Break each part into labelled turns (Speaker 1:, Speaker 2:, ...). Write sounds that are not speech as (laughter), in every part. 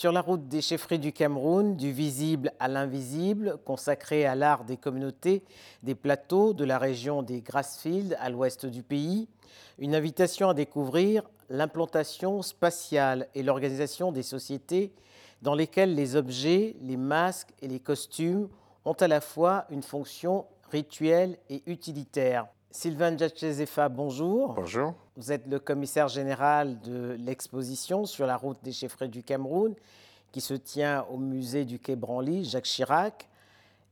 Speaker 1: Sur la route des chefferies du Cameroun, du visible à l'invisible, consacrée à l'art des communautés des plateaux de la région des Grassfields à l'ouest du pays, une invitation à découvrir l'implantation spatiale et l'organisation des sociétés dans lesquelles les objets, les masques et les costumes ont à la fois une fonction rituelle et utilitaire. Sylvain Djachezefa, bonjour.
Speaker 2: Bonjour.
Speaker 1: Vous êtes le commissaire général de l'exposition sur la route des chefferies du Cameroun qui se tient au musée du Quai Branly, Jacques Chirac.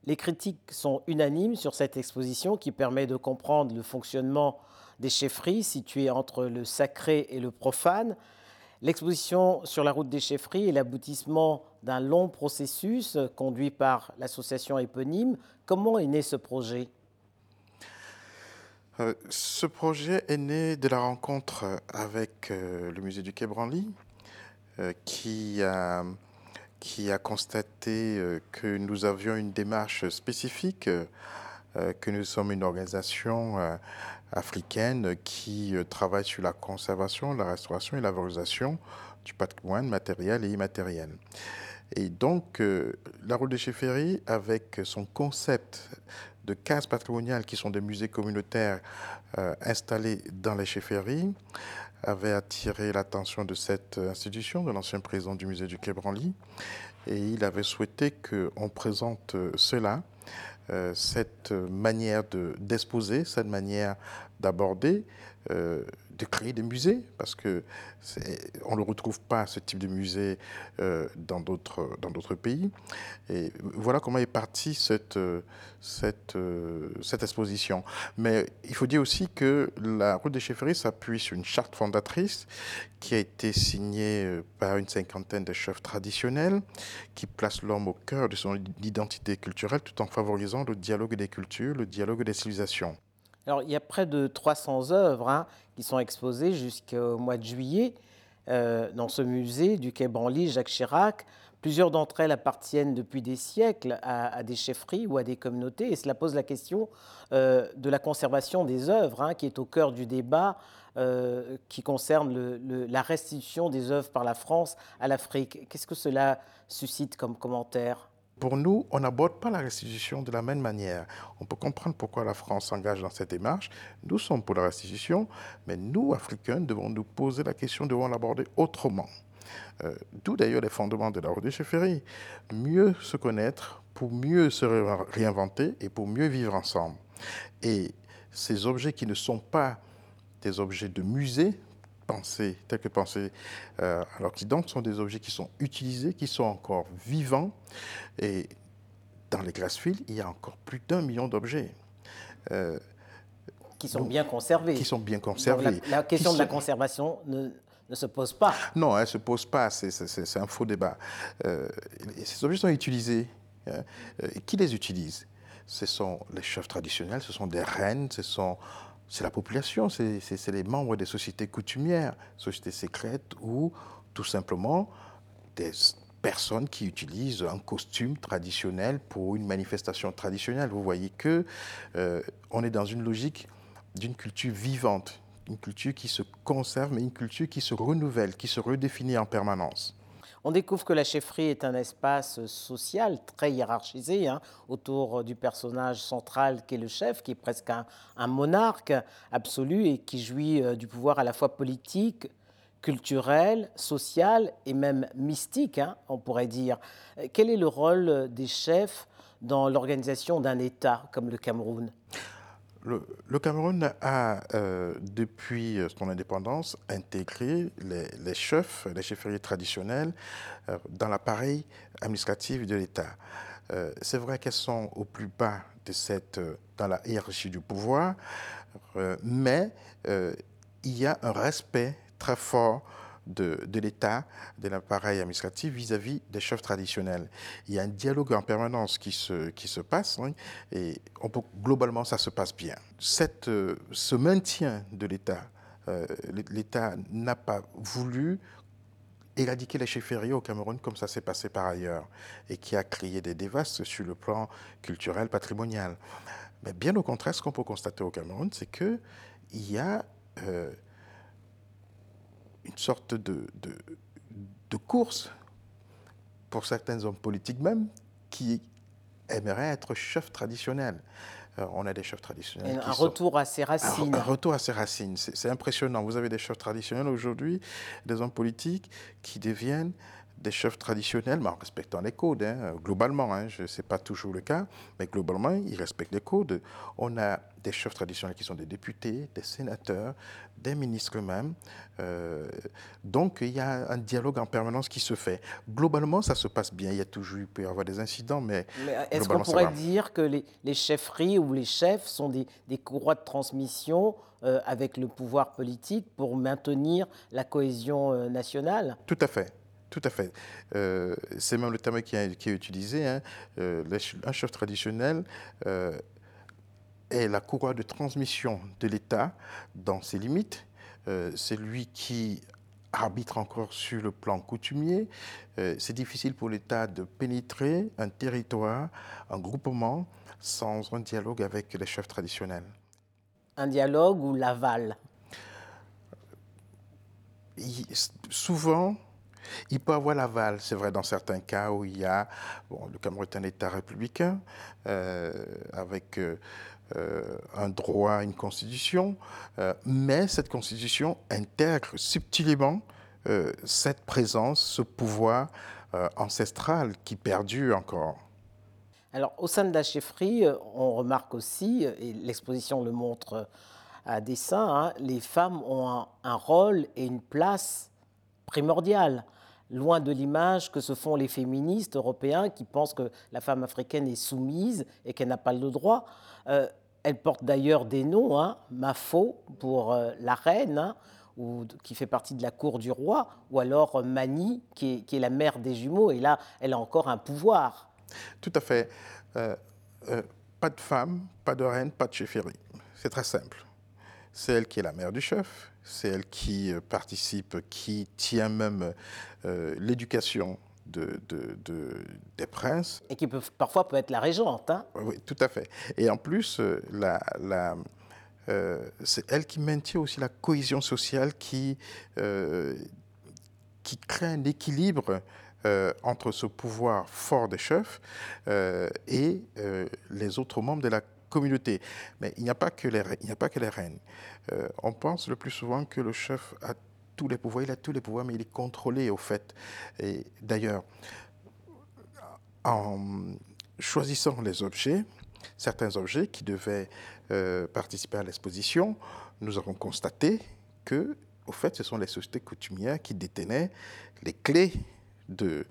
Speaker 1: Les critiques sont unanimes sur cette exposition qui permet de comprendre le fonctionnement des chefferies situées entre le sacré et le profane. L'exposition sur la route des chefferies est l'aboutissement d'un long processus conduit par l'association éponyme. Comment est né ce projet?
Speaker 2: Euh, ce projet est né de la rencontre avec euh, le musée du Quai Branly, euh, qui, a, constaté que nous avions une démarche spécifique, que nous sommes une organisation africaine qui travaille sur la conservation, la restauration et la valorisation du patrimoine matériel et immatériel. Et donc, la route des chefferies, avec son concept de cases patrimoniales qui sont des musées communautaires euh, installés dans les chefferies avait attiré l'attention de cette institution, de l'ancien président du musée du Quai Branly. Et il avait souhaité qu'on présente cela, euh, cette manière d'exposer, cette manière d'aborder, euh, de créer des musées, parce que on ne retrouve pas ce type de musée euh, dans d'autres pays. Et voilà comment est partie cette cette cette exposition. Mais il faut dire aussi que la route des chefferies s'appuie sur une charte fondatrice qui a été signée par une cinquantaine de chefs traditionnels, qui place l'homme au cœur de son identité culturelle, tout en favorisant le dialogue des cultures, le dialogue des civilisations.
Speaker 1: Alors, il y a près de 300 œuvres hein, qui sont exposées jusqu'au mois de juillet euh, dans ce musée du Quai Branly, Jacques Chirac. Plusieurs d'entre elles appartiennent depuis des siècles à, des chefferies ou à des communautés, et cela pose la question euh, de la conservation des œuvres, hein, qui est au cœur du débat euh, qui concerne la restitution des œuvres par la France à l'Afrique. Qu'est-ce que cela suscite comme commentaire?
Speaker 2: Pour nous, on n'aborde pas la restitution de la même manière. On peut comprendre pourquoi la France s'engage dans cette démarche. Nous sommes pour la restitution, mais nous, Africains, devons nous poser la question, devons l'aborder autrement. Euh, d'où d'ailleurs les fondements de la route des Mieux se connaître pour mieux se réinventer et pour mieux vivre ensemble. Et ces objets qui ne sont pas des objets de musée, pensés, tels que pensés euh, à l'Occident, sont des objets qui sont utilisés, qui sont encore vivants. Et dans les Grassfields, il y a encore plus d'un million d'objets.
Speaker 1: Euh, qui sont bien conservés.
Speaker 2: Qui sont bien conservés.
Speaker 1: la, question de la conservation ne, ne, se pose pas.
Speaker 2: Non, elle ne se pose pas. C'est un faux débat. Euh, ces objets sont utilisés. Hein. qui les utilise? Ce sont les chefs traditionnels, ce sont des reines, ce sont c'est la population, c'est les membres des sociétés coutumières, sociétés secrètes ou tout simplement des personnes qui utilisent un costume traditionnel pour une manifestation traditionnelle. Vous voyez que euh, on est dans une logique d'une culture vivante, une culture qui se conserve, mais une culture qui se renouvelle, qui se redéfinit en permanence.
Speaker 1: On découvre que la chefferie est un espace social très hiérarchisé hein, autour du personnage central qui est le chef, qui est presque un, monarque absolu et qui jouit euh, du pouvoir à la fois politique, culturel, social et même mystique, hein, on pourrait dire. Euh, quel est le rôle des chefs dans l'organisation d'un État comme le Cameroun?
Speaker 2: Le, Cameroun a, euh, depuis son indépendance, intégré les, chefs, les chefferies traditionnelles euh, dans l'appareil administratif de l'État. Euh, c'est vrai qu'elles sont au plus bas de dans la hiérarchie du pouvoir, mais il y a un respect très fort de, l'État, de l'appareil administratif vis-à-vis des chefs traditionnels. Il y a un dialogue en permanence qui se, qui se passe hein, et globalement ça se passe bien. Euh, ce maintien de l'État, euh, l'État n'a pas voulu éradiquer les chefferies au Cameroun comme ça s'est passé par ailleurs et qui a créé des dévastes sur le plan culturel, patrimonial. Mais bien au contraire, ce qu'on peut constater au Cameroun, c'est qu'il y a euh, une sorte de, de, course pour certains hommes politiques même, qui aimeraient être chefs traditionnels. Euh, on a des chefs traditionnels.
Speaker 1: un retour à ses racines.
Speaker 2: Un, retour à ses racines. C'est impressionnant. Vous avez des chefs traditionnels aujourd'hui, des hommes politiques qui deviennent des chefs traditionnels, mais en respectant les codes, hein, globalement. Hein, ce n'est pas toujours le cas, mais globalement, ils respectent les codes. On a des chefs traditionnels qui sont des députés, des sénateurs, des ministres même. Euh, donc, il y a un dialogue en permanence qui se fait. Globalement, ça se passe bien. Il y a toujours, il peut y avoir des incidents, mais. mais
Speaker 1: Est-ce qu'on pourrait dire que les, les, chefferies ou les chefs sont des, des courroies de transmission euh, avec le pouvoir politique pour maintenir la cohésion euh, nationale?
Speaker 2: Tout à fait. Tout à fait. Euh, c'est même le terme qui, est utilisé. Hein. Euh, un chef traditionnel euh, est la courroie de transmission de l'État dans ses limites. c'est lui qui arbitre encore sur le plan coutumier. c'est difficile pour l'État de pénétrer un territoire, un groupement, sans un dialogue avec les chefs traditionnels.
Speaker 1: Un dialogue ou l'aval?
Speaker 2: Souvent, il peut avoir l'aval, c'est vrai, dans certains cas où il y a. Le Cameroun est un État républicain, euh, avec euh, euh, un droit, une constitution, mais cette constitution intègre subtilement cette présence, ce pouvoir ancestral qui perdure encore.
Speaker 1: Alors, au sein de la chefferie, on remarque aussi, et l'exposition le montre à dessin, hein, les femmes ont un, un, rôle et une place primordiale loin de l'image que se font les féministes européens qui pensent que la femme africaine est soumise et qu'elle n'a pas le droit. Euh, elle porte d'ailleurs des noms, hein, Mafo pour euh, la reine, hein, ou, qui fait partie de la cour du roi, ou alors Mani, qui est, la mère des jumeaux, et là, elle a encore un pouvoir.
Speaker 2: Tout à fait. Euh, pas de femme, pas de reine, pas de chefferie. C'est très simple. C'est elle qui est la mère du chef, c'est elle qui euh, participe, qui tient même euh, l'éducation de, des princes.
Speaker 1: Et qui peut, parfois peut être la régente. Hein
Speaker 2: oui, tout à fait. Et en plus, euh, la, c'est elle qui maintient aussi la cohésion sociale, qui, qui crée un équilibre entre ce pouvoir fort des chefs et les autres membres de la communauté. Mais il n'y a pas que les, il n'y a pas que les reines. Euh, on pense le plus souvent que le chef a tous les pouvoirs, il a tous les pouvoirs, mais il est contrôlé au fait. Et d'ailleurs, en choisissant les objets, certains objets qui devaient euh, participer à l'exposition, nous avons constaté que, au fait, ce sont les sociétés coutumières qui détenaient les clés de,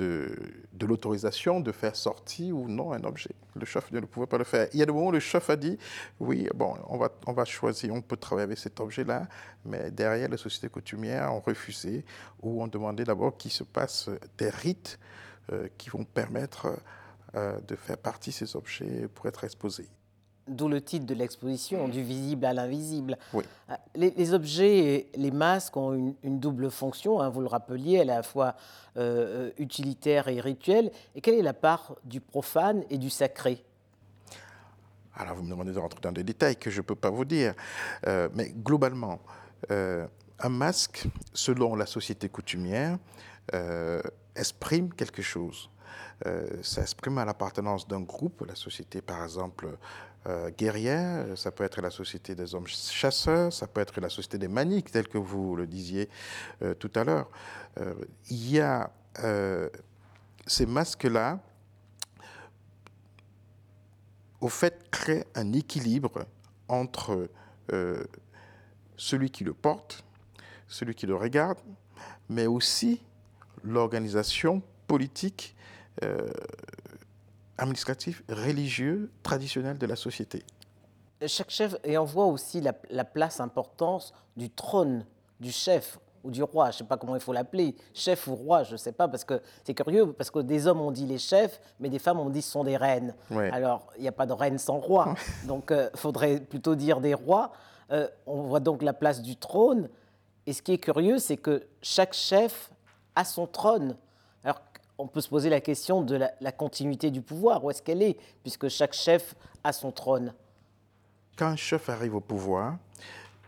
Speaker 2: de, l'autorisation de faire sortir ou non un objet. Le chef ne pouvait pas le faire. Il y a des moments où le chef a dit, oui, bon, on va, on va choisir, on peut travailler avec cet objet-là, mais derrière, les sociétés coutumières ont refusé ou ont demandé d'abord qu'il se passe des rites euh, qui vont permettre euh, de faire partie ces objets pour être exposés.
Speaker 1: D'où le titre de l'exposition, du visible à l'invisible.
Speaker 2: Oui.
Speaker 1: Euh, les, objets, les masques ont une, double fonction, hein, vous le rappeliez, elle est à la fois euh, utilitaire et rituelle. Et quelle est la part du profane et du sacré?
Speaker 2: Alors vous me demandez de rentrer dans des détails que je ne peux pas vous dire. Euh, mais globalement, un masque, selon la société coutumière, exprime quelque chose. ça exprime l'appartenance d'un groupe, la société par exemple euh, guerrière, ça peut être la société des hommes chasseurs, ça peut être la société des maniques, tel que vous le disiez euh, tout à l'heure. Euh, il y a ces masques-là, au fait, créent un équilibre entre celui qui le porte, celui qui le regarde, mais aussi l'organisation politique administratif, religieux, traditionnel de la société.
Speaker 1: Chaque chef, et on voit aussi la, place importante du trône du chef ou du roi, je ne sais pas comment il faut l'appeler, chef ou roi, je ne sais pas, parce que c'est curieux, parce que des hommes ont dit les chefs, mais des femmes ont dit ce sont des reines. Alors, il n'y a pas de reine sans roi, (laughs) donc il euh, faudrait plutôt dire des rois. Euh, on voit donc la place du trône, et ce qui est curieux, c'est que chaque chef a son trône. On peut se poser la question de la, continuité du pouvoir. Où est-ce qu'elle est Puisque chaque chef a son trône?
Speaker 2: Quand un chef arrive au pouvoir,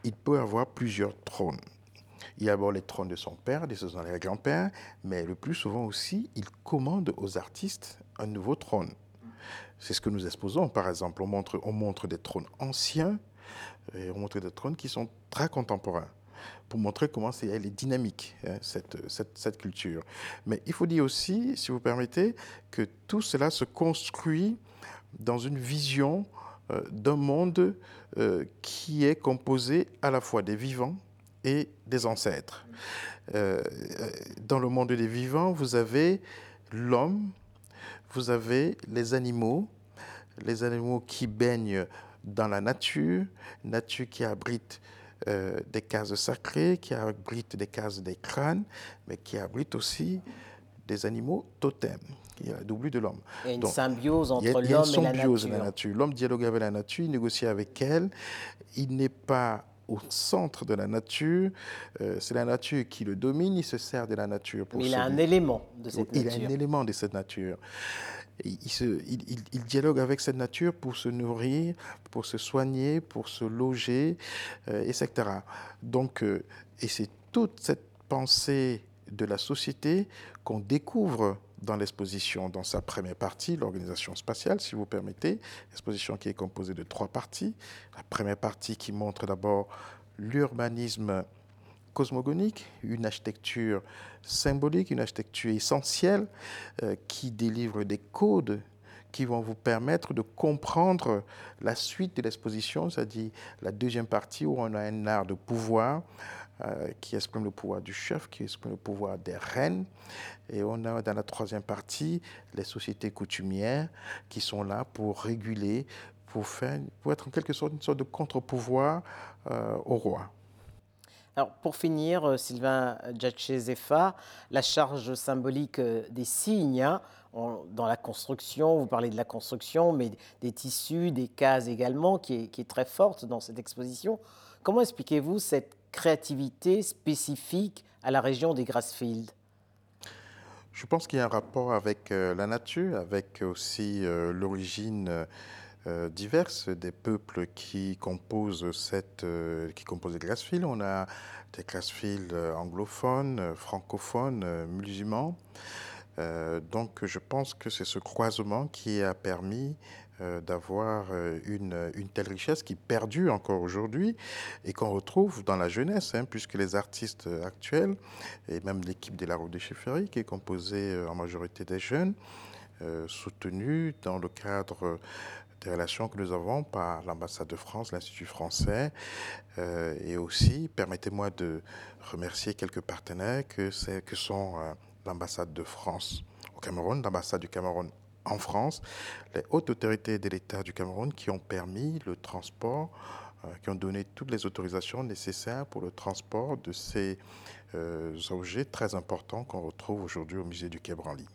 Speaker 2: il peut avoir plusieurs trônes. Il y a d'abord les trônes de son père, de son grand-père, mais le plus souvent aussi, il commande aux artistes un nouveau trône. C'est ce que nous exposons, par exemple. On montre, on montre des trônes anciens et on montre des trônes qui sont très contemporains pour montrer comment elle est dynamique, hein, cette, cette, culture. Mais il faut dire aussi, si vous permettez, que tout cela se construit dans une vision euh, d'un monde euh, qui est composé à la fois des vivants et des ancêtres. Euh, dans le monde des vivants, vous avez l'homme, vous avez les animaux, les animaux qui baignent dans la nature, nature qui abrite des cases sacrées, qui abrite des cases des crânes, mais qui abrite aussi des animaux totems, qui est la double de l'homme.
Speaker 1: Il y a une symbiose entre l'homme et. Il y a
Speaker 2: la nature. L'homme dialogue avec la nature, il négocie avec elle. Il n'est pas au centre de la nature. Euh, c'est la nature qui le domine, il se sert de la nature
Speaker 1: pour Mais il a un élément de cette
Speaker 2: nature. Il a un élément de cette nature. Il, se, il, il, dialogue avec cette nature pour se nourrir, pour se soigner, pour se loger, euh, etc. Donc, euh, et c'est toute cette pensée de la société qu'on découvre dans l'exposition, dans sa première partie, l'organisation spatiale, si vous permettez, exposition qui est composée de trois parties. La première partie qui montre d'abord l'urbanisme cosmogonique, une architecture symbolique, une architecture essentielle euh, qui délivre des codes qui vont vous permettre de comprendre la suite de l'exposition, c'est-à-dire la deuxième partie où on a un art de pouvoir, qui exprime le pouvoir du chef, qui exprime le pouvoir des reines. Et on a dans la troisième partie les sociétés coutumières qui sont là pour réguler, pour, faire, pour être en quelque sorte une sorte de contre-pouvoir euh, au roi.
Speaker 1: Alors, pour finir, euh, Sylvain Djatchezefa, la charge symbolique des signes hein, dans la construction, vous parlez de la construction, mais des tissus, des cases également, qui est, qui est très forte dans cette exposition. Comment expliquez-vous cette créativité spécifique à la région des Grassfields
Speaker 2: Je pense qu'il y a un rapport avec euh, la nature, avec aussi euh, l'origine euh, diverse des peuples qui composent, cette, qui composent les Grassfields. On a des Grassfields anglophones, francophones, musulmans. donc je pense que c'est ce croisement qui a permis d'avoir euh, une, une, telle richesse qui perdure encore aujourd'hui et qu'on retrouve dans la jeunesse, hein, puisque les artistes actuels, et même l'équipe de la Route de Chefferie, qui est composée euh, en majorité des jeunes, soutenus dans le cadre des relations que nous avons par l'ambassade de France, l'Institut français, et aussi, permettez-moi de remercier quelques partenaires que, que sont l'ambassade de France au Cameroun, l'ambassade du Cameroun en France, les hautes autorités de l'État du Cameroun qui ont permis le transport, euh, qui ont donné toutes les autorisations nécessaires pour le transport de ces euh, objets très importants qu'on retrouve aujourd'hui au musée du Quai Branly.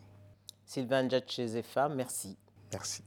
Speaker 1: Sylvain Djatchezefa, merci.
Speaker 2: Merci.